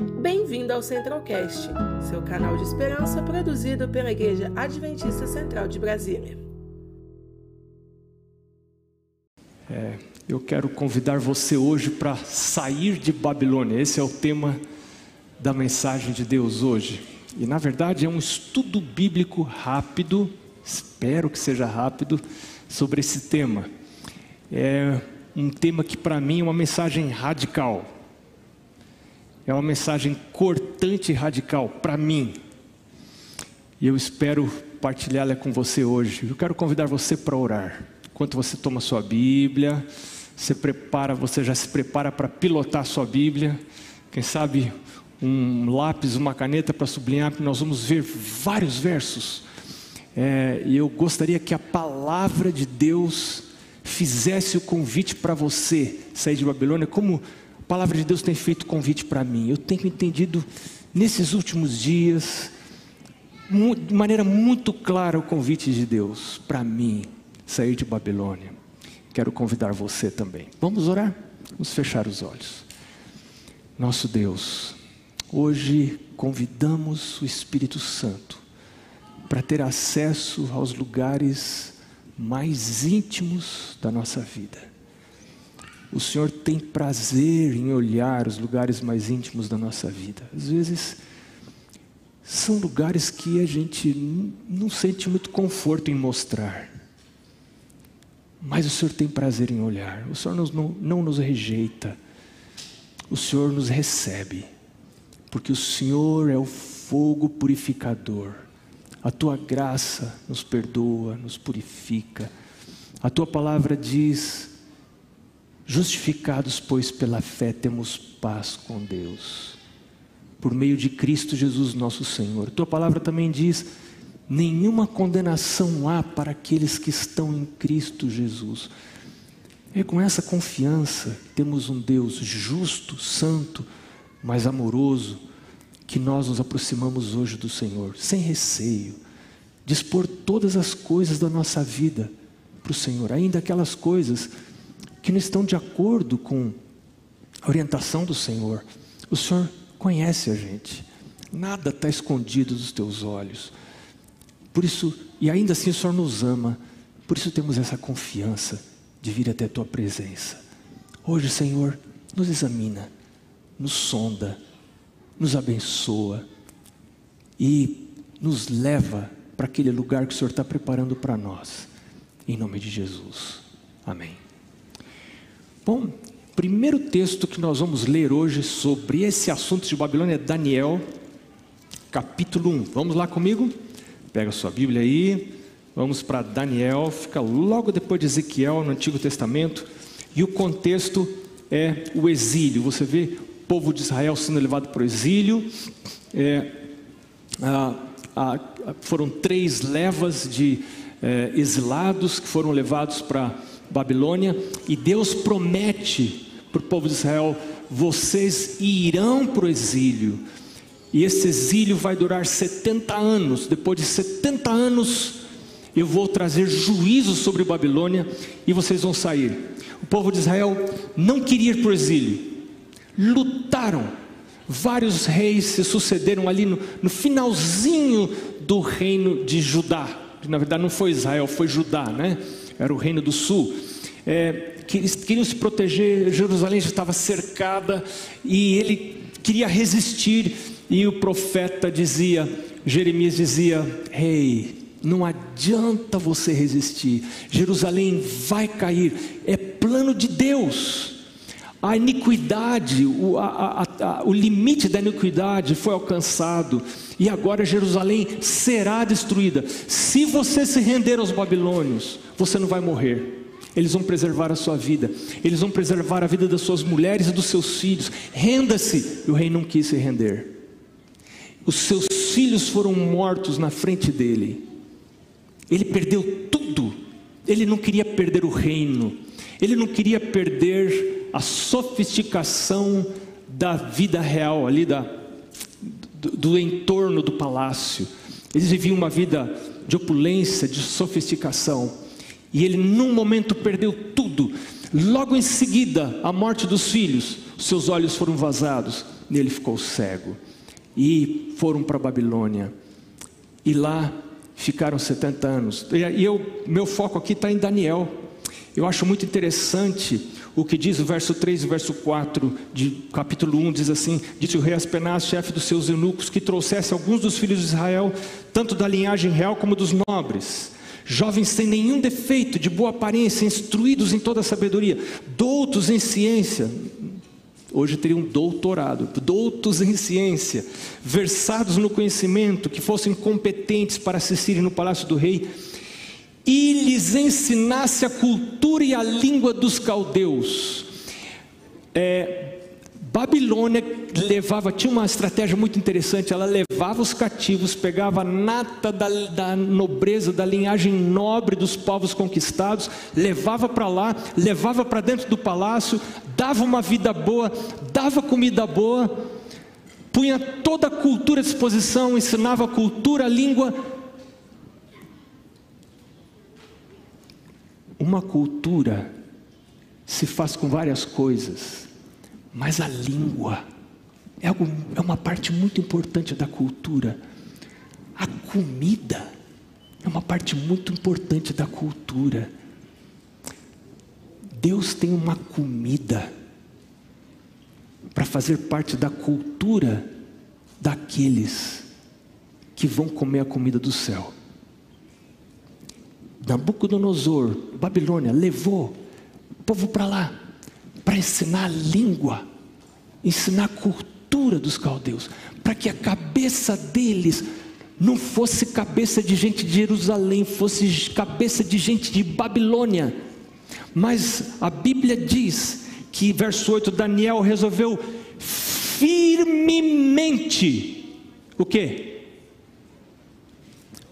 Bem-vindo ao Centralcast, seu canal de esperança produzido pela Igreja Adventista Central de Brasília. É, eu quero convidar você hoje para sair de Babilônia. Esse é o tema da mensagem de Deus hoje. E na verdade é um estudo bíblico rápido, espero que seja rápido, sobre esse tema. É um tema que para mim é uma mensagem radical. É uma mensagem cortante e radical para mim. E eu espero partilhá-la com você hoje. Eu quero convidar você para orar. Enquanto você toma sua Bíblia, você prepara, você já se prepara para pilotar sua Bíblia. Quem sabe um lápis, uma caneta para sublinhar, nós vamos ver vários versos. É, e eu gostaria que a palavra de Deus fizesse o convite para você sair de Babilônia, como palavra de Deus tem feito convite para mim. Eu tenho entendido nesses últimos dias, de maneira muito clara, o convite de Deus para mim sair de Babilônia. Quero convidar você também. Vamos orar? Vamos fechar os olhos. Nosso Deus, hoje convidamos o Espírito Santo para ter acesso aos lugares mais íntimos da nossa vida. O Senhor tem prazer em olhar os lugares mais íntimos da nossa vida. Às vezes, são lugares que a gente não sente muito conforto em mostrar. Mas o Senhor tem prazer em olhar. O Senhor não, não nos rejeita. O Senhor nos recebe. Porque o Senhor é o fogo purificador a tua graça nos perdoa, nos purifica. A tua palavra diz: justificados, pois, pela fé, temos paz com Deus, por meio de Cristo Jesus, nosso Senhor. Tua palavra também diz: nenhuma condenação há para aqueles que estão em Cristo Jesus. É com essa confiança temos um Deus justo, santo, mas amoroso que nós nos aproximamos hoje do Senhor, sem receio, dispor todas as coisas da nossa vida para o Senhor, ainda aquelas coisas que não estão de acordo com a orientação do Senhor. O Senhor conhece a gente, nada está escondido dos teus olhos. Por isso, e ainda assim o Senhor nos ama, por isso temos essa confiança de vir até a tua presença. Hoje, Senhor, nos examina, nos sonda, nos abençoa e nos leva para aquele lugar que o Senhor está preparando para nós. Em nome de Jesus. Amém. Bom, primeiro texto que nós vamos ler hoje sobre esse assunto de Babilônia é Daniel, capítulo 1. Vamos lá comigo? Pega sua Bíblia aí. Vamos para Daniel, fica logo depois de Ezequiel no Antigo Testamento. E o contexto é o exílio. Você vê povo de Israel sendo levado para o exílio. É, foram três levas de é, exilados que foram levados para Babilônia, e Deus promete para o povo de Israel: vocês irão para o exílio, e esse exílio vai durar 70 anos. Depois de 70 anos, eu vou trazer juízo sobre Babilônia e vocês vão sair. O povo de Israel não queria ir para o exílio, lutaram. Vários reis se sucederam ali no, no finalzinho do reino de Judá. Na verdade, não foi Israel, foi Judá, né? Era o reino do sul. É, eles queriam se proteger, Jerusalém já estava cercada e ele queria resistir. E o profeta dizia, Jeremias dizia: Rei, hey, não adianta você resistir, Jerusalém vai cair, é plano de Deus. A iniquidade, o, a, a, o limite da iniquidade foi alcançado e agora Jerusalém será destruída. Se você se render aos babilônios, você não vai morrer. Eles vão preservar a sua vida, eles vão preservar a vida das suas mulheres e dos seus filhos. Renda-se! E o rei não quis se render. Os seus filhos foram mortos na frente dele. Ele perdeu tudo. Ele não queria perder o reino. Ele não queria perder a sofisticação da vida real ali, da, do, do entorno do palácio. Eles viviam uma vida de opulência, de sofisticação. E ele, num momento, perdeu tudo. Logo em seguida, a morte dos filhos, seus olhos foram vazados. nele ficou cego. E foram para a Babilônia. E lá ficaram 70 anos. E eu, meu foco aqui está em Daniel. Eu acho muito interessante o que diz o verso 3 e o verso 4 de capítulo 1, diz assim: Disse o rei Aspenaz, chefe dos seus eunucos, que trouxesse alguns dos filhos de Israel, tanto da linhagem real como dos nobres, jovens sem nenhum defeito, de boa aparência, instruídos em toda a sabedoria, doutos em ciência, hoje teriam doutorado, doutos em ciência, versados no conhecimento, que fossem competentes para assistirem no palácio do rei e lhes ensinasse a cultura e a língua dos caldeus. É, Babilônia levava, tinha uma estratégia muito interessante, ela levava os cativos, pegava a nata da, da nobreza, da linhagem nobre dos povos conquistados, levava para lá, levava para dentro do palácio, dava uma vida boa, dava comida boa, punha toda a cultura à disposição, ensinava a cultura, a língua, Uma cultura se faz com várias coisas, mas a língua é, algo, é uma parte muito importante da cultura. A comida é uma parte muito importante da cultura. Deus tem uma comida para fazer parte da cultura daqueles que vão comer a comida do céu. Nabucodonosor, Babilônia, levou o povo para lá, para ensinar a língua, ensinar a cultura dos caldeus, para que a cabeça deles não fosse cabeça de gente de Jerusalém, fosse cabeça de gente de Babilônia. Mas a Bíblia diz que, verso 8, Daniel resolveu firmemente o que?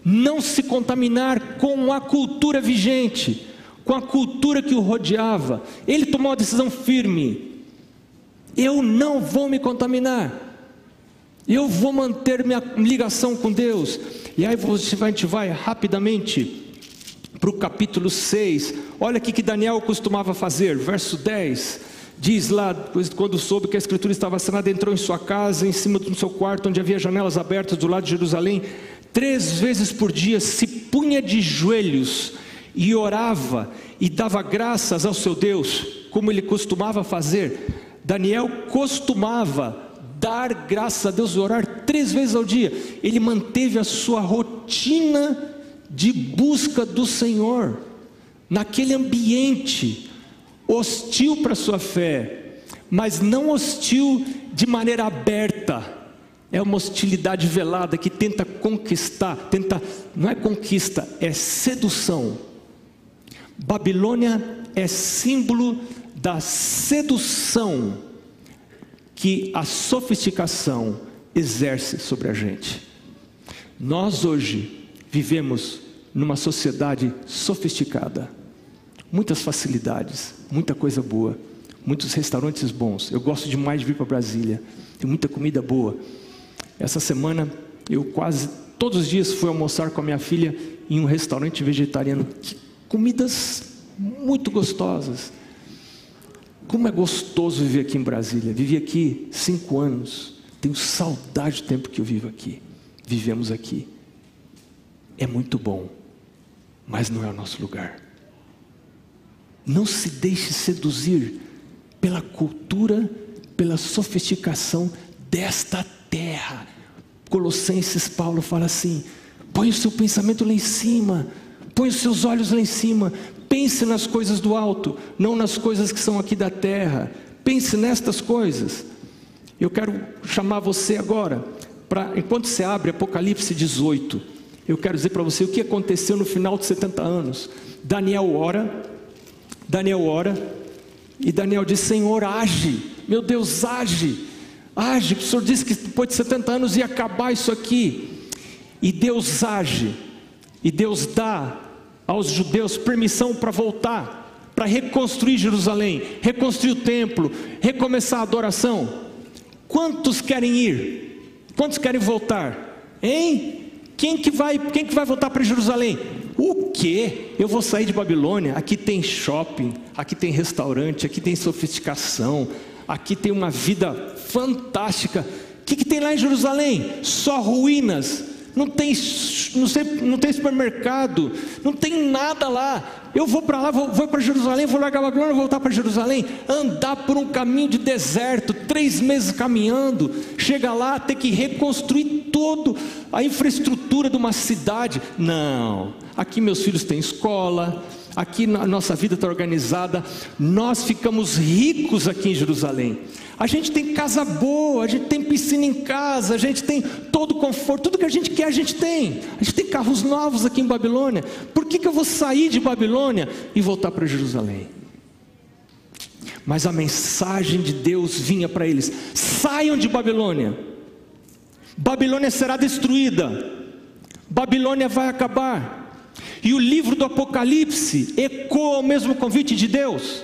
Não se contaminar com a cultura vigente, com a cultura que o rodeava. Ele tomou uma decisão firme: eu não vou me contaminar, eu vou manter minha ligação com Deus. E aí você vai, a gente vai rapidamente para o capítulo 6. Olha o que Daniel costumava fazer, verso 10 diz lá, quando soube que a escritura estava assinada, entrou em sua casa, em cima do seu quarto, onde havia janelas abertas do lado de Jerusalém, três vezes por dia se punha de joelhos e orava e dava graças ao seu Deus, como ele costumava fazer. Daniel costumava dar graças a Deus e orar três vezes ao dia. Ele manteve a sua rotina de busca do Senhor, naquele ambiente hostil para a sua fé, mas não hostil de maneira aberta é uma hostilidade velada que tenta conquistar, tenta, não é conquista, é sedução. Babilônia é símbolo da sedução que a sofisticação exerce sobre a gente. Nós hoje vivemos numa sociedade sofisticada, muitas facilidades, muita coisa boa, muitos restaurantes bons. Eu gosto demais de vir para Brasília, tem muita comida boa. Essa semana eu quase todos os dias fui almoçar com a minha filha em um restaurante vegetariano. Que comidas muito gostosas. Como é gostoso viver aqui em Brasília. Vivi aqui cinco anos. Tenho saudade do tempo que eu vivo aqui. Vivemos aqui. É muito bom, mas não é o nosso lugar. Não se deixe seduzir pela cultura, pela sofisticação desta terra. Colossenses, Paulo fala assim: põe o seu pensamento lá em cima, põe os seus olhos lá em cima, pense nas coisas do alto, não nas coisas que são aqui da terra. Pense nestas coisas. Eu quero chamar você agora, para enquanto você abre Apocalipse 18, eu quero dizer para você o que aconteceu no final de 70 anos. Daniel ora, Daniel ora, e Daniel diz: Senhor, age, meu Deus, age age, o Senhor disse que depois de 70 anos ia acabar isso aqui. E Deus age, e Deus dá aos judeus permissão para voltar, para reconstruir Jerusalém, reconstruir o templo, recomeçar a adoração. Quantos querem ir? Quantos querem voltar? Hein? Quem que vai, quem que vai voltar para Jerusalém? O que? Eu vou sair de Babilônia. Aqui tem shopping, aqui tem restaurante, aqui tem sofisticação, aqui tem uma vida fantástica. O que, que tem lá em Jerusalém? Só ruínas. Não tem, não, sei, não tem supermercado, não tem nada lá. Eu vou para lá, vou, vou para Jerusalém, vou largar a Babilônia, voltar para Jerusalém, andar por um caminho de deserto, três meses caminhando, chega lá, ter que reconstruir todo a infraestrutura de uma cidade. Não, aqui meus filhos têm escola, aqui a nossa vida está organizada, nós ficamos ricos aqui em Jerusalém. A gente tem casa boa, a gente tem piscina em casa, a gente tem todo o conforto, tudo que a gente quer a gente tem. A gente tem carros novos aqui em Babilônia. Por que, que eu vou sair de Babilônia e voltar para Jerusalém? Mas a mensagem de Deus vinha para eles: saiam de Babilônia. Babilônia será destruída. Babilônia vai acabar. E o livro do Apocalipse ecoa o mesmo convite de Deus.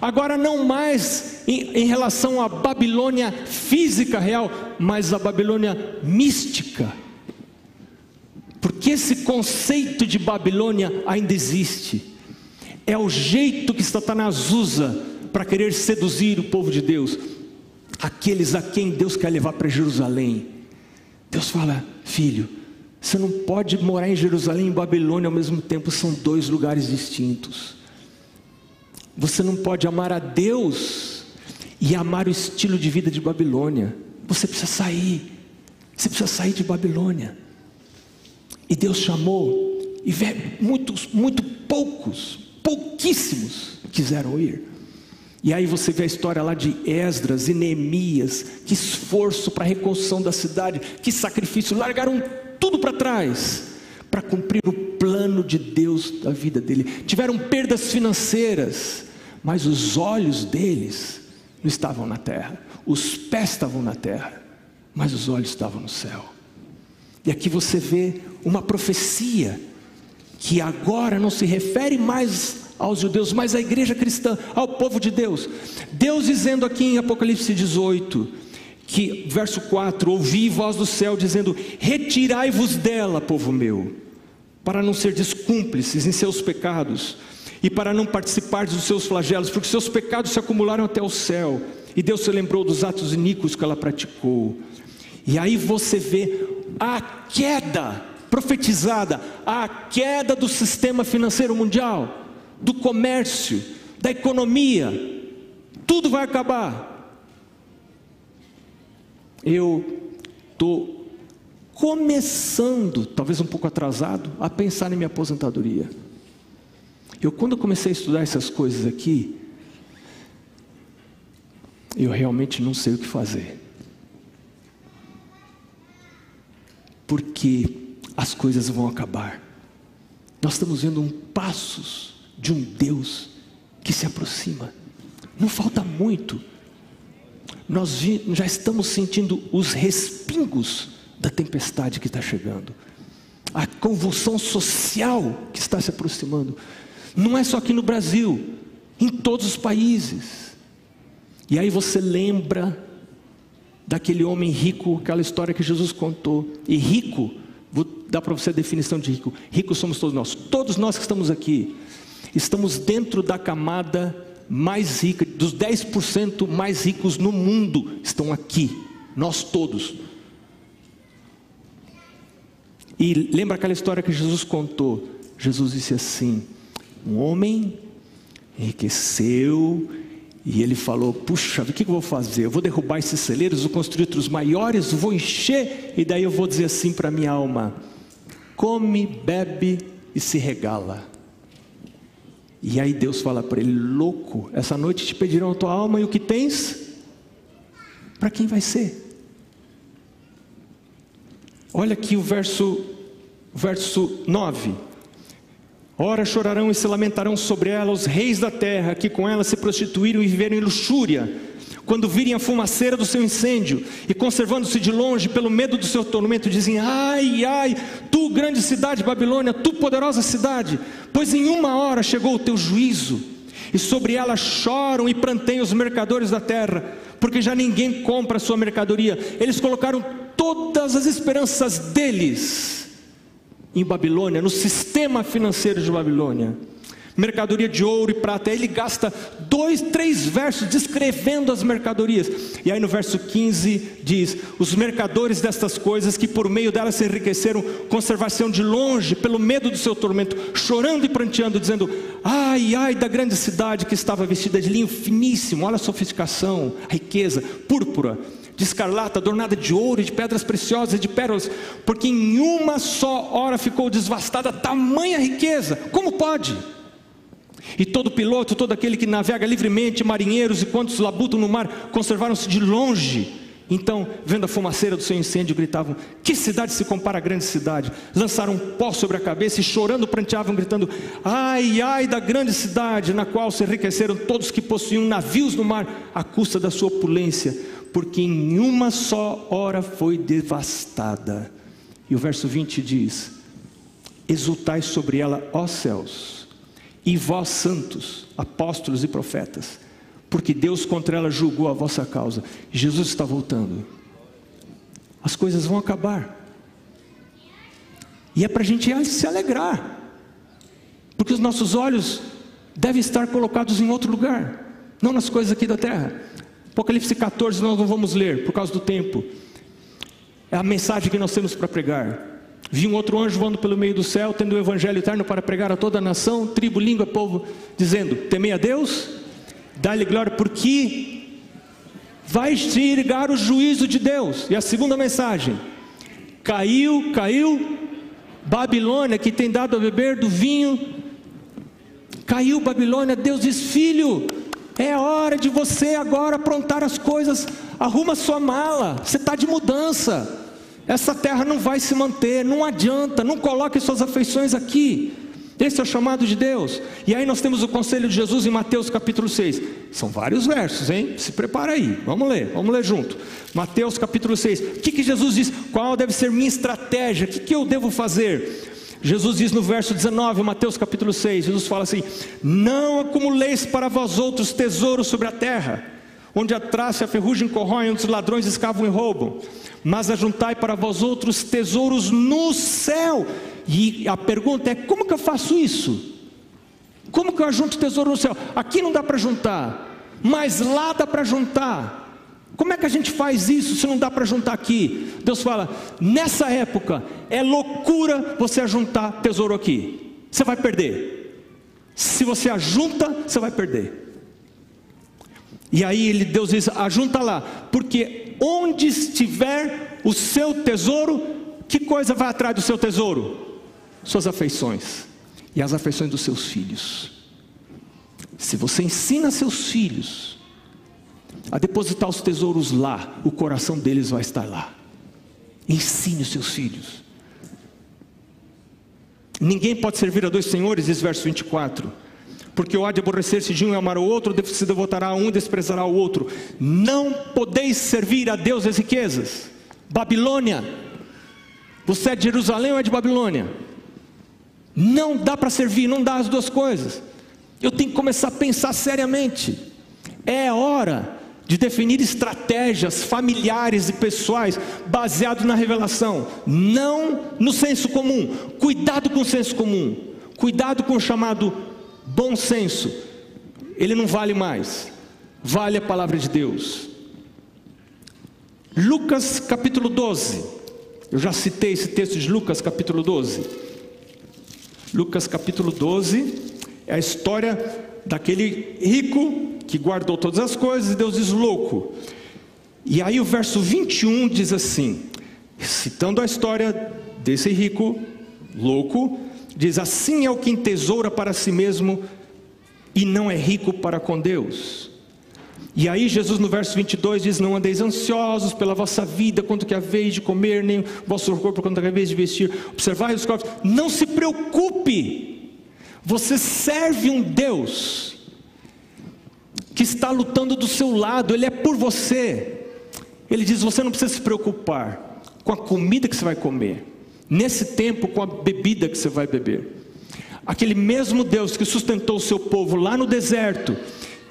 Agora, não mais em, em, relação à Babilônia física real, mas a Babilônia mística. Porque esse conceito de Babilônia ainda existe. É o jeito que Satanás usa para querer seduzir o povo de Deus, aqueles a quem Deus quer levar para Jerusalém. Deus fala, filho, você não pode morar em Jerusalém e em Babilônia ao mesmo tempo, são dois lugares distintos. Você não pode amar a Deus e amar o estilo de vida de Babilônia. Você precisa sair. Você precisa sair de Babilônia. E Deus chamou, e muitos, muito poucos, pouquíssimos quiseram ir. E aí você vê a história lá de Esdras e Neemias, que esforço para a reconstrução da cidade, que sacrifício, largaram tudo para trás para cumprir o plano de Deus da vida dele. Tiveram perdas financeiras, mas os olhos deles não estavam na terra, os pés estavam na terra, mas os olhos estavam no céu. E aqui você vê uma profecia que agora não se refere mais aos judeus, mas à igreja cristã, ao povo de Deus. Deus dizendo aqui em Apocalipse 18, que verso 4: Ouvi voz do céu dizendo: Retirai-vos dela, povo meu para não ser descúmplices em seus pecados e para não participar dos seus flagelos, porque seus pecados se acumularam até o céu, e Deus se lembrou dos atos iníquos que ela praticou. E aí você vê a queda profetizada, a queda do sistema financeiro mundial, do comércio, da economia, tudo vai acabar. Eu estou começando, talvez um pouco atrasado, a pensar em minha aposentadoria. Eu, quando comecei a estudar essas coisas aqui, eu realmente não sei o que fazer. Porque as coisas vão acabar. Nós estamos vendo um passos de um Deus que se aproxima. Não falta muito. Nós já estamos sentindo os respingos da tempestade que está chegando, a convulsão social que está se aproximando. Não é só aqui no Brasil, em todos os países. E aí você lembra daquele homem rico, aquela história que Jesus contou. E rico, vou dar para você a definição de rico: rico somos todos nós, todos nós que estamos aqui, estamos dentro da camada mais rica, dos 10% mais ricos no mundo estão aqui, nós todos. E lembra aquela história que Jesus contou? Jesus disse assim: um homem enriqueceu e ele falou: Puxa, o que eu vou fazer? Eu vou derrubar esses celeiros, vou construir outros maiores, vou encher, e daí eu vou dizer assim para minha alma: Come, bebe e se regala. E aí Deus fala para ele: Louco, essa noite te pedirão a tua alma e o que tens? Para quem vai ser? Olha aqui o verso, verso 9. Ora chorarão e se lamentarão sobre ela os reis da terra, que com ela se prostituíram e viveram em luxúria, quando virem a fumaceira do seu incêndio, e conservando-se de longe pelo medo do seu tormento, dizem: Ai, ai, tu grande cidade Babilônia, tu poderosa cidade, pois em uma hora chegou o teu juízo, e sobre ela choram e pranteiam os mercadores da terra, porque já ninguém compra a sua mercadoria. Eles colocaram todas as esperanças deles em Babilônia, no sistema financeiro de Babilônia. Mercadoria de ouro e prata. Aí ele gasta dois, três versos descrevendo as mercadorias. E aí no verso 15 diz: Os mercadores destas coisas que por meio delas se enriqueceram, conservação de longe, pelo medo do seu tormento, chorando e pranteando, dizendo: Ai, ai da grande cidade que estava vestida de linho finíssimo, olha a sofisticação, a riqueza, púrpura de escarlata, adornada de ouro de pedras preciosas de pérolas, porque em uma só hora ficou devastada tamanha riqueza. Como pode? E todo piloto, todo aquele que navega livremente, marinheiros e quantos labutam no mar, conservaram-se de longe. Então, vendo a fumaceira do seu incêndio, gritavam: Que cidade se compara à grande cidade? Lançaram um pó sobre a cabeça e chorando pranteavam, gritando: Ai, ai da grande cidade, na qual se enriqueceram todos que possuíam navios no mar, à custa da sua opulência, porque em uma só hora foi devastada. E o verso 20 diz: Exultai sobre ela, ó céus e vós, santos, apóstolos e profetas, porque Deus contra ela julgou a vossa causa. Jesus está voltando. As coisas vão acabar. E é para a gente se alegrar, porque os nossos olhos devem estar colocados em outro lugar, não nas coisas aqui da terra. Apocalipse 14 nós não vamos ler por causa do tempo. É a mensagem que nós temos para pregar. Vi um outro anjo voando pelo meio do céu, tendo o evangelho eterno para pregar a toda a nação, tribo, língua, povo, dizendo: Temei a Deus, dá-lhe glória, porque vai chegar o juízo de Deus. E a segunda mensagem: caiu, caiu, Babilônia, que tem dado a beber do vinho, caiu Babilônia. Deus diz: Filho, é hora de você agora aprontar as coisas, arruma sua mala, você está de mudança. Essa terra não vai se manter, não adianta, não coloque suas afeições aqui. Esse é o chamado de Deus. E aí nós temos o conselho de Jesus em Mateus capítulo 6. São vários versos, hein? Se prepara aí. Vamos ler, vamos ler junto. Mateus capítulo 6. O que, que Jesus diz? Qual deve ser minha estratégia? O que, que eu devo fazer? Jesus diz no verso 19, Mateus capítulo 6, Jesus fala assim: Não acumuleis para vós outros tesouros sobre a terra, onde a traça e a ferrugem corroem, onde os ladrões escavam e roubam mas ajuntai para vós outros tesouros no céu. E a pergunta é: como que eu faço isso? Como que eu ajunto tesouro no céu? Aqui não dá para juntar, mas lá dá para juntar. Como é que a gente faz isso se não dá para juntar aqui? Deus fala: nessa época é loucura você ajuntar tesouro aqui. Você vai perder. Se você ajunta, você vai perder. E aí ele, Deus diz: ajunta lá, porque onde estiver o seu tesouro, que coisa vai atrás do seu tesouro? Suas afeições e as afeições dos seus filhos. Se você ensina seus filhos a depositar os tesouros lá, o coração deles vai estar lá. Ensine os seus filhos. Ninguém pode servir a dois senhores, diz verso 24 porque o há de aborrecer-se de um e amar o outro, se devotará a um e desprezará o outro. Não podeis servir a Deus as riquezas. Babilônia, você é de Jerusalém ou é de Babilônia? Não dá para servir, não dá as duas coisas. Eu tenho que começar a pensar seriamente. É hora de definir estratégias familiares e pessoais baseado na revelação, não no senso comum. Cuidado com o senso comum. Cuidado com o chamado bom senso, ele não vale mais, vale a palavra de Deus. Lucas capítulo 12, eu já citei esse texto de Lucas capítulo 12. Lucas capítulo 12 é a história daquele rico que guardou todas as coisas e Deus diz louco. E aí o verso 21 diz assim, citando a história desse rico louco, Diz: Assim é o que entesoura para si mesmo e não é rico para com Deus. E aí Jesus no verso 22 diz: Não andeis ansiosos pela vossa vida, quanto que haveis de comer, nem o vosso corpo, quanto que haveis de vestir. Observai os corpos. Não se preocupe. Você serve um Deus que está lutando do seu lado, Ele é por você. Ele diz: Você não precisa se preocupar com a comida que você vai comer nesse tempo com a bebida que você vai beber. Aquele mesmo Deus que sustentou o seu povo lá no deserto,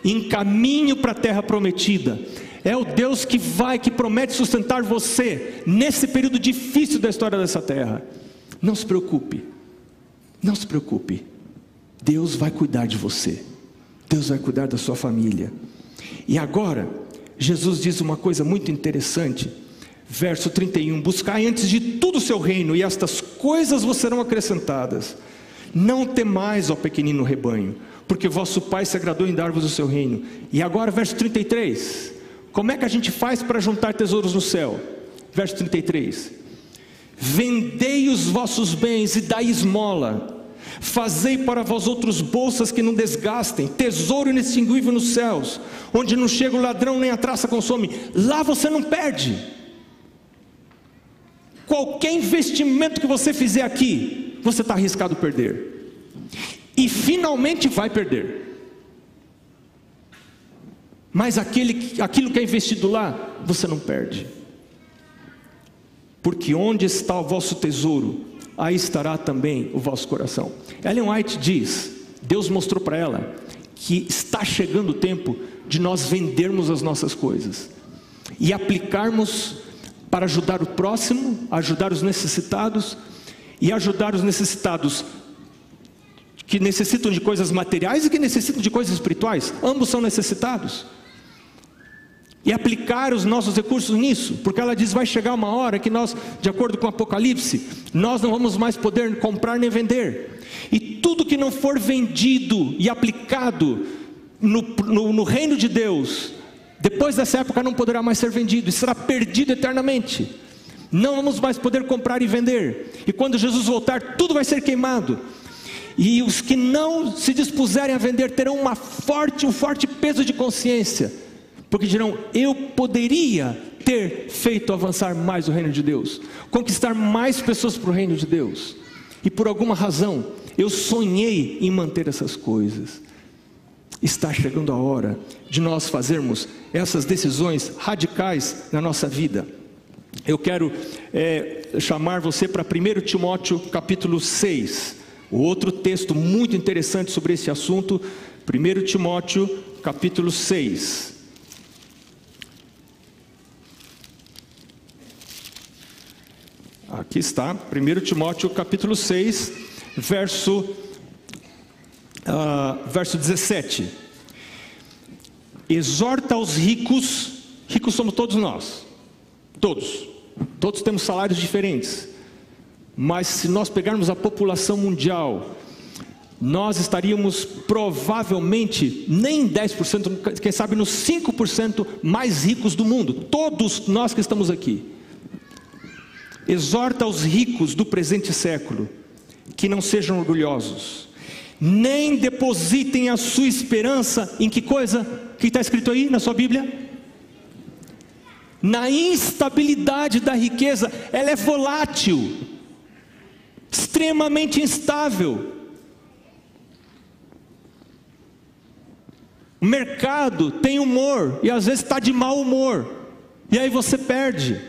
em caminho para a terra prometida, é o Deus que vai, que promete sustentar você nesse período difícil da história dessa terra. Não se preocupe, não se preocupe. Deus vai cuidar de você. Deus vai cuidar da sua família. E agora, Jesus diz uma coisa muito interessante. Verso 31: Buscai antes de tudo o seu reino, e estas coisas vos serão acrescentadas. Não temais, ó pequenino rebanho, porque vosso Pai se agradou em dar-vos o seu reino. E agora, verso 33. Como é que a gente faz para juntar tesouros no céu? Verso 33. Vendei os vossos bens e dai esmola. Fazei para vós outros bolsas que não desgastem, tesouro inextinguível nos céus, onde não chega o ladrão nem a traça consome. Lá você não perde. Qualquer investimento que você fizer aqui, você está arriscado perder. E finalmente vai perder. Mas aquele, aquilo que é investido lá, você não perde. Porque onde está o vosso tesouro, aí estará também o vosso coração. Ellen White diz: Deus mostrou para ela que está chegando o tempo de nós vendermos as nossas coisas e aplicarmos para ajudar o próximo, ajudar os necessitados e ajudar os necessitados que necessitam de coisas materiais e que necessitam de coisas espirituais. Ambos são necessitados e aplicar os nossos recursos nisso, porque ela diz: vai chegar uma hora que nós, de acordo com o Apocalipse, nós não vamos mais poder comprar nem vender, e tudo que não for vendido e aplicado no, no, no reino de Deus, depois dessa época não poderá mais ser vendido, será perdido eternamente. Não vamos mais poder comprar e vender, e quando Jesus voltar, tudo vai ser queimado. E os que não se dispuserem a vender terão uma forte, um forte peso de consciência porque dirão: eu poderia ter feito avançar mais o reino de Deus, conquistar mais pessoas para o reino de Deus, e por alguma razão eu sonhei em manter essas coisas. Está chegando a hora de nós fazermos essas decisões radicais na nossa vida. Eu quero é, chamar você para 1 Timóteo capítulo 6, outro texto muito interessante sobre esse assunto. 1 Timóteo capítulo 6. Aqui está, 1 Timóteo capítulo 6, verso, uh, verso 17. Exorta os ricos, ricos somos todos nós, todos, todos temos salários diferentes, mas se nós pegarmos a população mundial, nós estaríamos provavelmente nem 10%, quem sabe nos 5% mais ricos do mundo, todos nós que estamos aqui. Exorta os ricos do presente século que não sejam orgulhosos, nem depositem a sua esperança em que coisa? Que está escrito aí na sua Bíblia? Na instabilidade da riqueza, ela é volátil, extremamente instável. O mercado tem humor e às vezes está de mau humor, e aí você perde.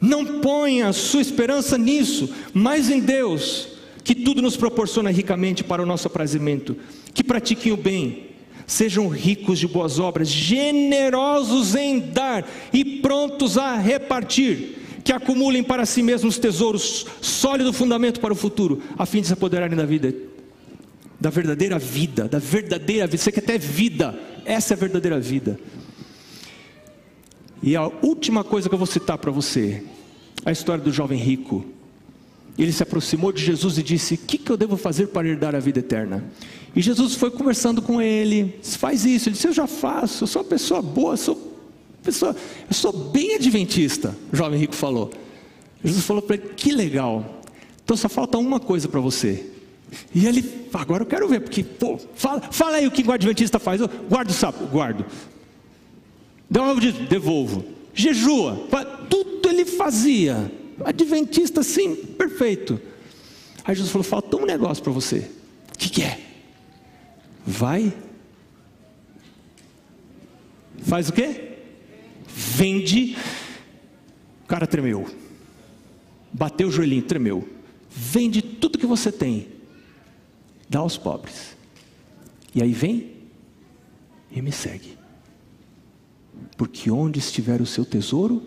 Não ponha sua esperança nisso, mas em Deus, que tudo nos proporciona ricamente para o nosso aprazimento. Que pratiquem o bem, sejam ricos de boas obras, generosos em dar e prontos a repartir. Que acumulem para si mesmos tesouros, sólido fundamento para o futuro, a fim de se apoderarem da vida, da verdadeira vida, da verdadeira vida. Você quer ter vida, essa é a verdadeira vida. E a última coisa que eu vou citar para você, a história do jovem rico. Ele se aproximou de Jesus e disse: O que, que eu devo fazer para herdar a vida eterna? E Jesus foi conversando com ele: Faz isso. Ele disse: Eu já faço, eu sou uma pessoa boa, sou pessoa, eu sou bem adventista. O jovem rico falou. Jesus falou para ele: Que legal. Então só falta uma coisa para você. E ele, agora eu quero ver, porque, pô, fala, fala aí o que o adventista faz. Eu guardo o sapo, guardo. Devolvo, devolvo. Jejua, tudo ele fazia. Adventista, sim, perfeito. Aí Jesus falou: falta um negócio para você. O que, que é? Vai. Faz o quê? Vende. O cara tremeu. Bateu o joelhinho, tremeu. Vende tudo que você tem. Dá aos pobres. E aí vem e me segue. Porque onde estiver o seu tesouro,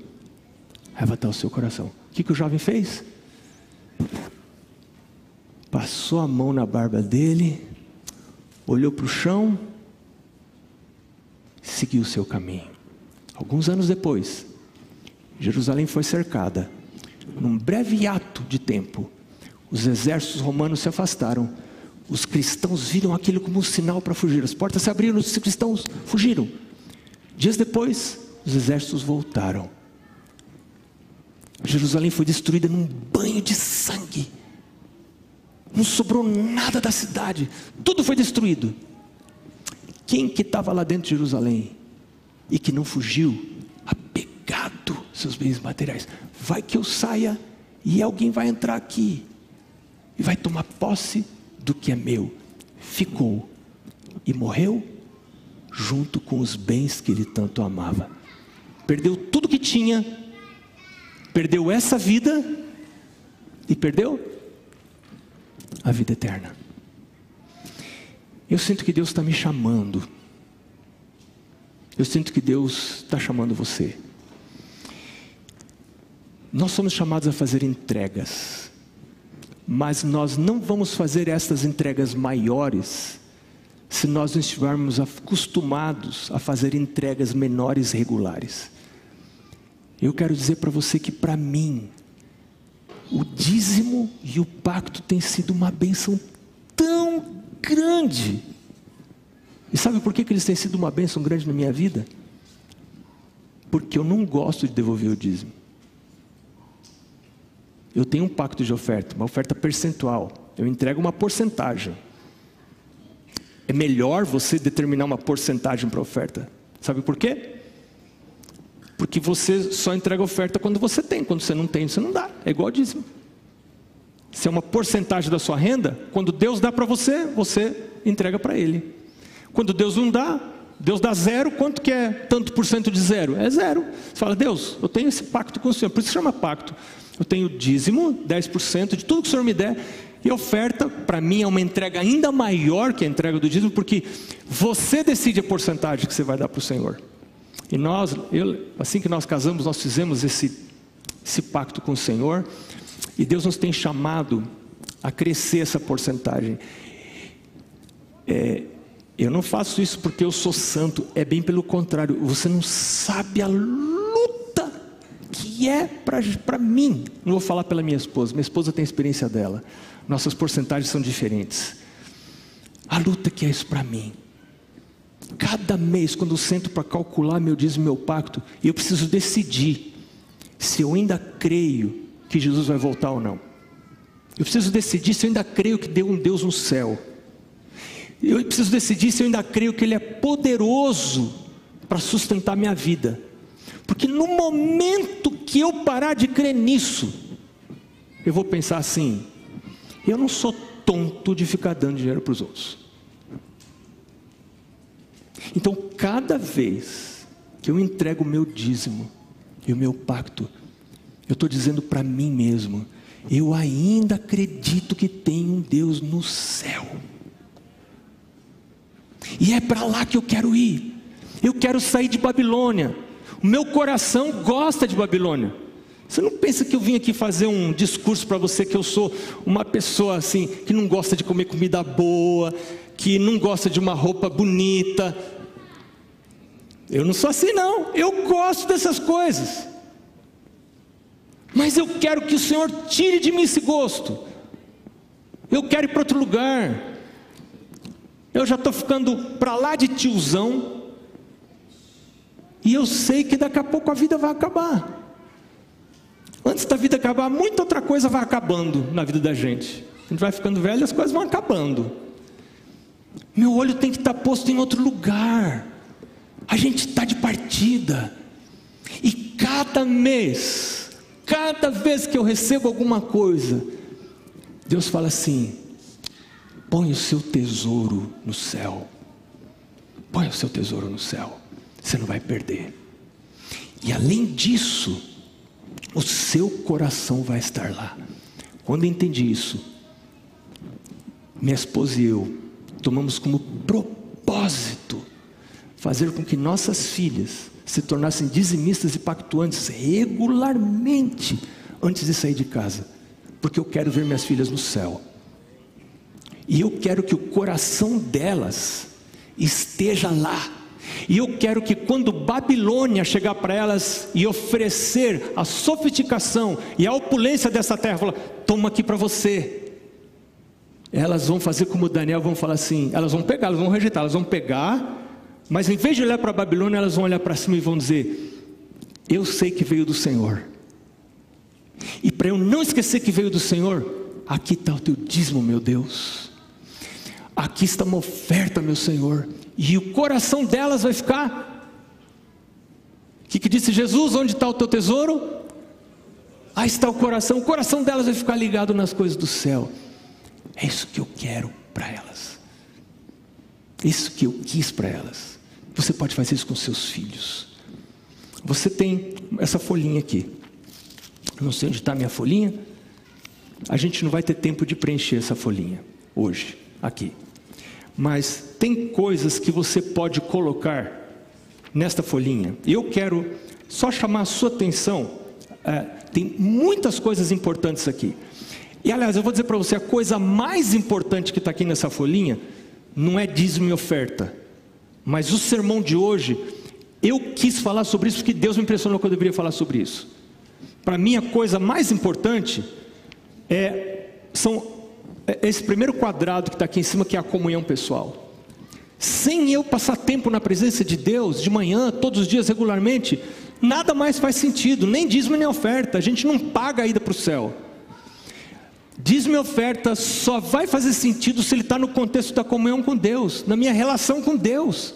vai estar o seu coração. Que, que o jovem fez? passou a mão na barba dele, olhou para o chão, seguiu o seu caminho. Alguns anos depois, Jerusalém foi cercada. Num breve ato de tempo, os exércitos romanos se afastaram. Os cristãos viram aquilo como um sinal para fugir. As portas se abriram, os cristãos fugiram. Dias depois, os exércitos voltaram. Jerusalém foi destruída num banho de sangue. Não sobrou nada da cidade, tudo foi destruído. Quem que estava lá dentro de Jerusalém e que não fugiu, apegado seus bens materiais? Vai que eu saia e alguém vai entrar aqui e vai tomar posse do que é meu. Ficou e morreu junto com os bens que ele tanto amava. Perdeu tudo que tinha, perdeu essa vida e perdeu a vida eterna. Eu sinto que Deus está me chamando. Eu sinto que Deus está chamando você. Nós somos chamados a fazer entregas, mas nós não vamos fazer estas entregas maiores se nós não estivermos acostumados a fazer entregas menores regulares. Eu quero dizer para você que, para mim, o dízimo e o pacto têm sido uma bênção tão grande. E sabe por que, que eles têm sido uma bênção grande na minha vida? Porque eu não gosto de devolver o dízimo. Eu tenho um pacto de oferta, uma oferta percentual. Eu entrego uma porcentagem. É melhor você determinar uma porcentagem para oferta. Sabe por quê? Porque você só entrega oferta quando você tem, quando você não tem, você não dá. É igual dízimo. Se é uma porcentagem da sua renda, quando Deus dá para você, você entrega para Ele. Quando Deus não dá, Deus dá zero, quanto que é tanto por cento de zero? É zero. Você fala, Deus, eu tenho esse pacto com o Senhor, por isso chama pacto. Eu tenho dízimo, 10% de tudo que o Senhor me der, e oferta, para mim, é uma entrega ainda maior que a entrega do dízimo, porque você decide a porcentagem que você vai dar para o Senhor. E nós, eu, assim que nós casamos, nós fizemos esse, esse pacto com o Senhor, e Deus nos tem chamado a crescer essa porcentagem. É, eu não faço isso porque eu sou santo, é bem pelo contrário, você não sabe a luta que é para mim. Não vou falar pela minha esposa, minha esposa tem experiência dela, nossas porcentagens são diferentes. A luta que é isso para mim. Cada mês, quando eu sento para calcular meu dízimo, meu pacto, eu preciso decidir se eu ainda creio que Jesus vai voltar ou não. Eu preciso decidir se eu ainda creio que deu um Deus no céu. Eu preciso decidir se eu ainda creio que Ele é poderoso para sustentar minha vida. Porque no momento que eu parar de crer nisso, eu vou pensar assim: eu não sou tonto de ficar dando dinheiro para os outros. Então, cada vez que eu entrego o meu dízimo e o meu pacto, eu estou dizendo para mim mesmo: eu ainda acredito que tem um Deus no céu. E é para lá que eu quero ir. Eu quero sair de Babilônia. O meu coração gosta de Babilônia. Você não pensa que eu vim aqui fazer um discurso para você que eu sou uma pessoa assim, que não gosta de comer comida boa, que não gosta de uma roupa bonita, eu não sou assim, não. Eu gosto dessas coisas. Mas eu quero que o Senhor tire de mim esse gosto. Eu quero ir para outro lugar. Eu já estou ficando para lá de tiozão. E eu sei que daqui a pouco a vida vai acabar. Antes da vida acabar, muita outra coisa vai acabando na vida da gente. A gente vai ficando velho, as coisas vão acabando. Meu olho tem que estar posto em outro lugar. A gente está de partida. E cada mês, cada vez que eu recebo alguma coisa, Deus fala assim: põe o seu tesouro no céu. Põe o seu tesouro no céu. Você não vai perder. E além disso, o seu coração vai estar lá. Quando eu entendi isso, minha esposa e eu tomamos como propósito fazer com que nossas filhas se tornassem dizimistas e pactuantes regularmente antes de sair de casa, porque eu quero ver minhas filhas no céu. E eu quero que o coração delas esteja lá. E eu quero que quando Babilônia chegar para elas e oferecer a sofisticação e a opulência dessa terra, falar: toma aqui para você. Elas vão fazer como Daniel, vão falar assim: elas vão pegar, elas vão rejeitar, elas vão pegar, mas em vez de olhar para a Babilônia, elas vão olhar para cima e vão dizer: Eu sei que veio do Senhor. E para eu não esquecer que veio do Senhor, aqui está o teu dízimo, meu Deus. Aqui está uma oferta, meu Senhor. E o coração delas vai ficar. O que, que disse Jesus? Onde está o teu tesouro? Aí está o coração. O coração delas vai ficar ligado nas coisas do céu. É isso que eu quero para elas. Isso que eu quis para elas. Você pode fazer isso com seus filhos. Você tem essa folhinha aqui. Não sei onde está a minha folhinha. A gente não vai ter tempo de preencher essa folhinha hoje, aqui. Mas tem coisas que você pode colocar nesta folhinha. Eu quero só chamar a sua atenção. É, tem muitas coisas importantes aqui. E aliás, eu vou dizer para você: a coisa mais importante que está aqui nessa folhinha não é dízimo e oferta. Mas o sermão de hoje, eu quis falar sobre isso porque Deus me impressionou que eu deveria falar sobre isso. Para mim, a coisa mais importante é, são é esse primeiro quadrado que está aqui em cima, que é a comunhão pessoal. Sem eu passar tempo na presença de Deus, de manhã, todos os dias, regularmente, nada mais faz sentido, nem dízimo nem oferta, a gente não paga a ida para o céu. Dízimo e oferta só vai fazer sentido se ele está no contexto da comunhão com Deus, na minha relação com Deus.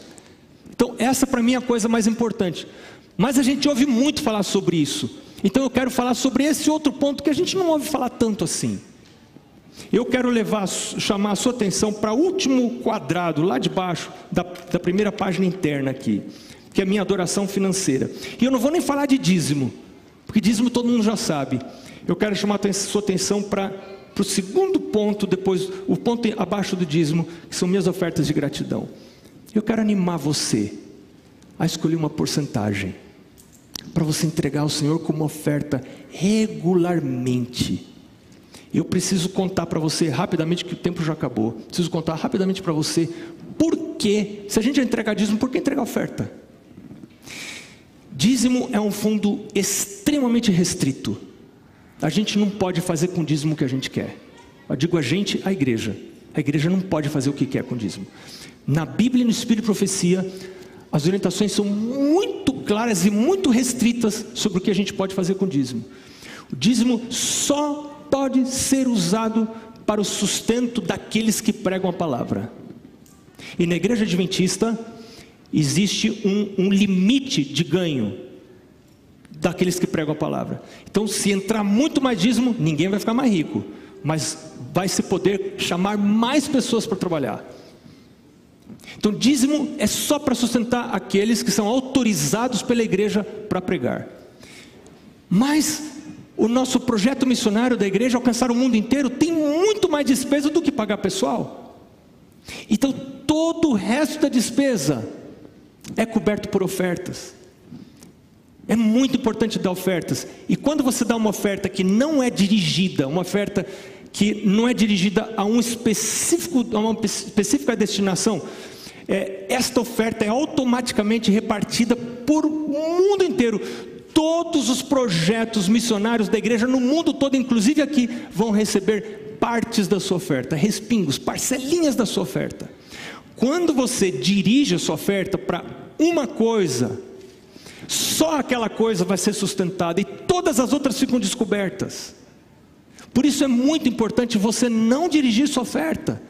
Então, essa para mim é a coisa mais importante. Mas a gente ouve muito falar sobre isso. Então eu quero falar sobre esse outro ponto que a gente não ouve falar tanto assim. Eu quero levar, chamar a sua atenção para o último quadrado, lá de baixo, da, da primeira página interna aqui, que é a minha adoração financeira. E eu não vou nem falar de dízimo, porque dízimo todo mundo já sabe. Eu quero chamar a sua atenção para, o segundo ponto, depois, o ponto abaixo do dízimo, que são minhas ofertas de gratidão. Eu quero animar você a escolher uma porcentagem para você entregar ao Senhor como oferta regularmente. Eu preciso contar para você rapidamente, que o tempo já acabou. Preciso contar rapidamente para você por que, se a gente entregar dízimo, por que entregar oferta? Dízimo é um fundo extremamente restrito. A gente não pode fazer com dízimo o que a gente quer. Eu digo a gente, a igreja. A igreja não pode fazer o que quer com dízimo. Na Bíblia e no Espírito de Profecia, as orientações são muito claras e muito restritas sobre o que a gente pode fazer com o dízimo. O dízimo só pode ser usado para o sustento daqueles que pregam a palavra. E na igreja adventista existe um, um limite de ganho daqueles que pregam a palavra. Então, se entrar muito mais dízimo, ninguém vai ficar mais rico, mas vai se poder chamar mais pessoas para trabalhar. Então, dízimo é só para sustentar aqueles que são autorizados pela igreja para pregar. Mas o nosso projeto missionário da igreja alcançar o mundo inteiro tem muito mais despesa do que pagar pessoal. Então, todo o resto da despesa é coberto por ofertas. É muito importante dar ofertas. E quando você dá uma oferta que não é dirigida, uma oferta que não é dirigida a um específico, a uma específica destinação, é, esta oferta é automaticamente repartida por o mundo inteiro. Todos os projetos missionários da igreja no mundo todo, inclusive aqui, vão receber partes da sua oferta, respingos, parcelinhas da sua oferta. Quando você dirige a sua oferta para uma coisa, só aquela coisa vai ser sustentada e todas as outras ficam descobertas. Por isso é muito importante você não dirigir sua oferta.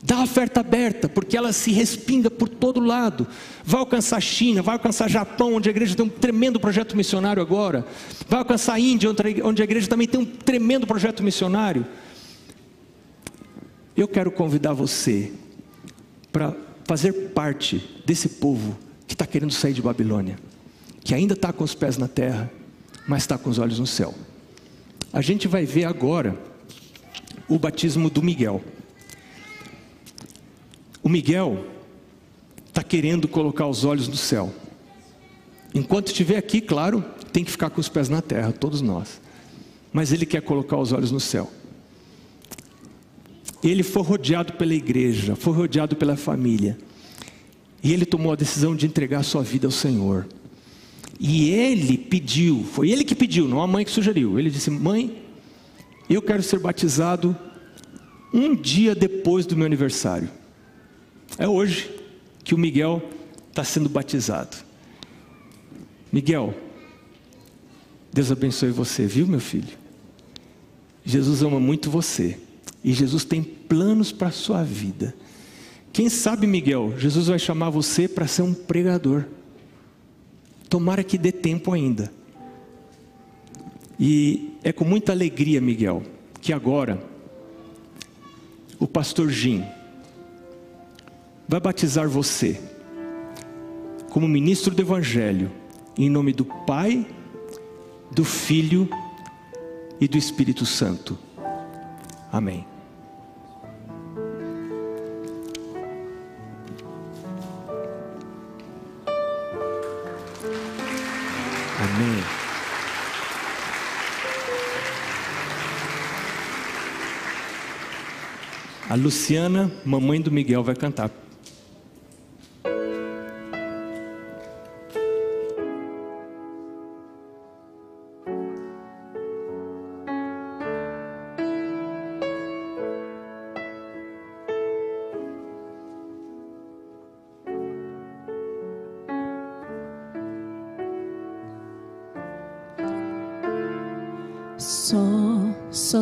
Dá oferta aberta, porque ela se respinga por todo lado. Vai alcançar a China, vai alcançar Japão, onde a igreja tem um tremendo projeto missionário agora. Vai alcançar a Índia, onde a igreja também tem um tremendo projeto missionário. Eu quero convidar você para fazer parte desse povo que está querendo sair de Babilônia, que ainda está com os pés na terra, mas está com os olhos no céu. A gente vai ver agora o batismo do Miguel. O Miguel está querendo colocar os olhos no céu. Enquanto estiver aqui, claro, tem que ficar com os pés na terra, todos nós. Mas ele quer colocar os olhos no céu. ele foi rodeado pela igreja, foi rodeado pela família. E ele tomou a decisão de entregar sua vida ao Senhor. E ele pediu, foi ele que pediu, não a mãe que sugeriu. Ele disse: Mãe, eu quero ser batizado um dia depois do meu aniversário. É hoje que o Miguel está sendo batizado. Miguel, Deus abençoe você, viu, meu filho? Jesus ama muito você. E Jesus tem planos para a sua vida. Quem sabe, Miguel, Jesus vai chamar você para ser um pregador. Tomara que dê tempo ainda. E é com muita alegria, Miguel, que agora o pastor Jim vai batizar você como ministro do Evangelho, em nome do Pai, do Filho e do Espírito Santo. Amém. Amém. A Luciana, mamãe do Miguel, vai cantar.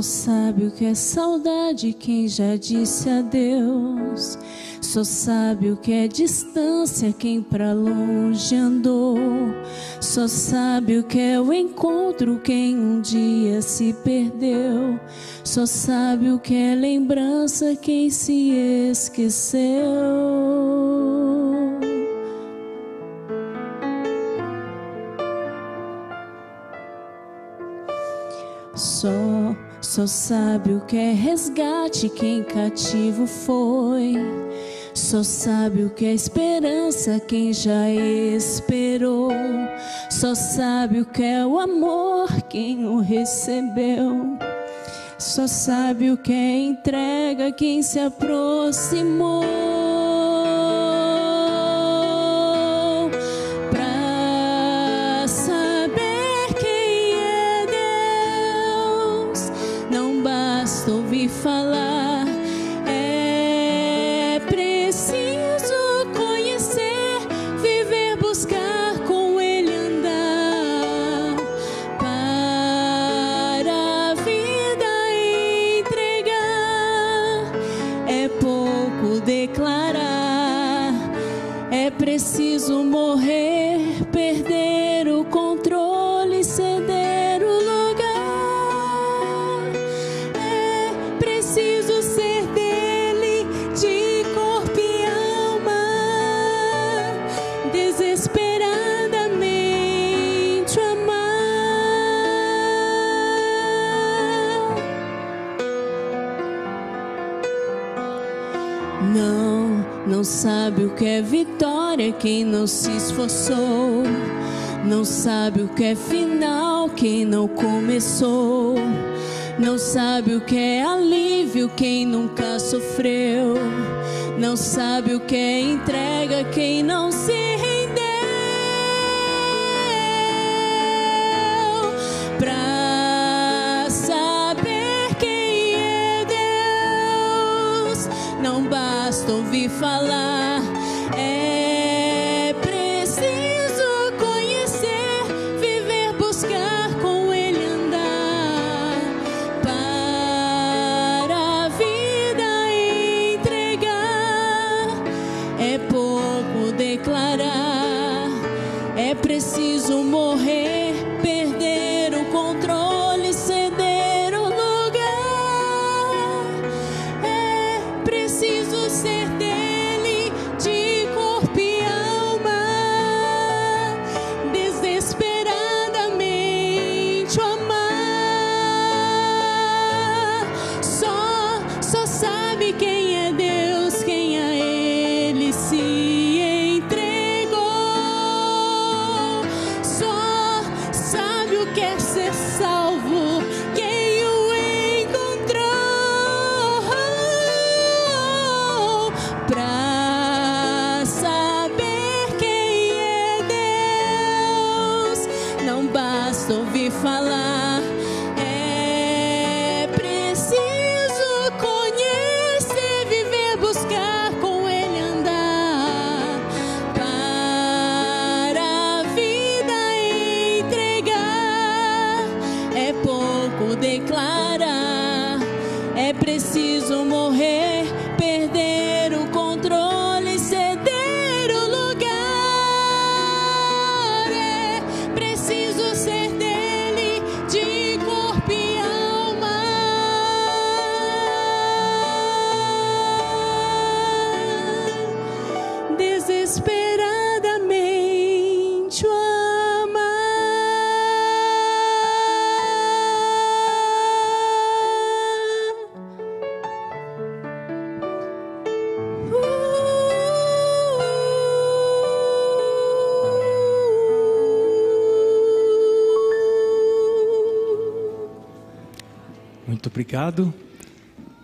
Sabe o que é saudade quem já disse adeus. Só sabe o que é distância quem pra longe andou. Só sabe o que é o encontro quem um dia se perdeu. Só sabe o que é lembrança quem se esqueceu. Só, sabe o que é resgate quem cativo foi. Só sabe o que é esperança quem já esperou. Só sabe o que é o amor quem o recebeu. Só sabe o que é entrega quem se aproximou. falar. Que é vitória quem não se esforçou. Não sabe o que é final quem não começou. Não sabe o que é alívio quem nunca sofreu. Não sabe o que é entrega quem não se rendeu. Pra é não basta ouvir falar. Falar. Obrigado.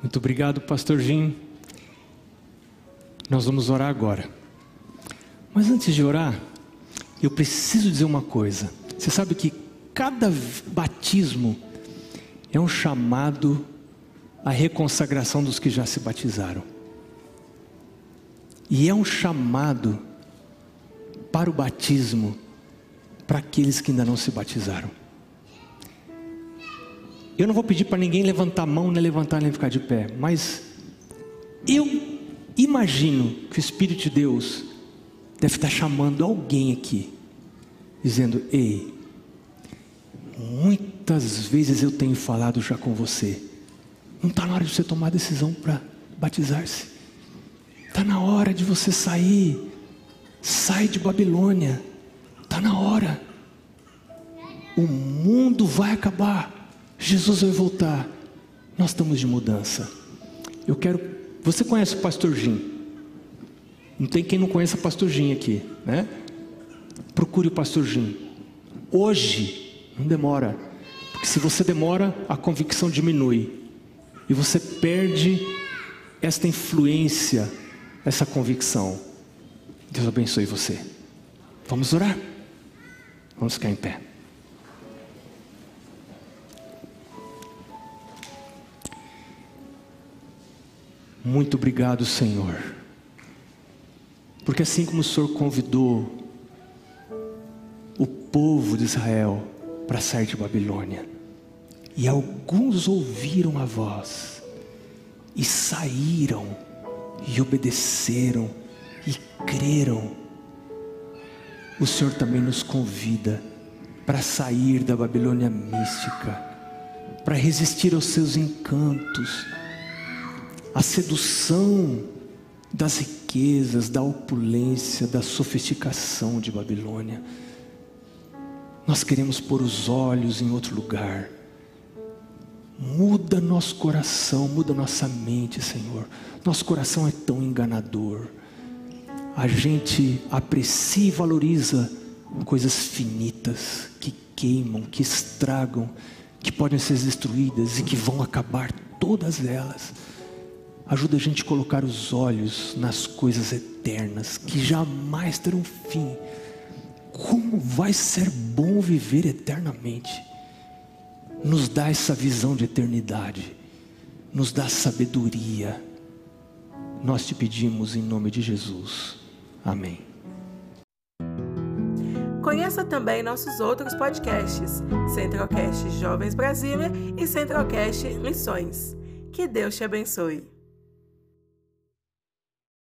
Muito obrigado, Pastor Jim. Nós vamos orar agora. Mas antes de orar, eu preciso dizer uma coisa. Você sabe que cada batismo é um chamado à reconsagração dos que já se batizaram. E é um chamado para o batismo para aqueles que ainda não se batizaram. Eu não vou pedir para ninguém levantar a mão, nem levantar, nem ficar de pé, mas eu imagino que o Espírito de Deus deve estar chamando alguém aqui, dizendo: Ei, muitas vezes eu tenho falado já com você, não está na hora de você tomar decisão para batizar-se, está na hora de você sair, sai de Babilônia, está na hora, o mundo vai acabar. Jesus vai voltar. Nós estamos de mudança. Eu quero. Você conhece o Pastor Jim? Não tem quem não conheça o Pastor Jim aqui, né? Procure o Pastor Jim. Hoje, não demora. Porque se você demora, a convicção diminui. E você perde esta influência, essa convicção. Deus abençoe você. Vamos orar? Vamos ficar em pé. Muito obrigado, Senhor. Porque assim como o Senhor convidou o povo de Israel para sair de Babilônia, e alguns ouviram a voz, e saíram, e obedeceram, e creram, o Senhor também nos convida para sair da Babilônia mística, para resistir aos seus encantos, a sedução das riquezas, da opulência, da sofisticação de Babilônia. Nós queremos pôr os olhos em outro lugar. Muda nosso coração, muda nossa mente, Senhor. Nosso coração é tão enganador. A gente aprecia e valoriza coisas finitas que queimam, que estragam, que podem ser destruídas e que vão acabar todas elas. Ajuda a gente a colocar os olhos nas coisas eternas que jamais terão fim. Como vai ser bom viver eternamente? Nos dá essa visão de eternidade, nos dá sabedoria. Nós te pedimos em nome de Jesus. Amém. Conheça também nossos outros podcasts, Centralcast Jovens Brasília e Centralcast Missões. Que Deus te abençoe.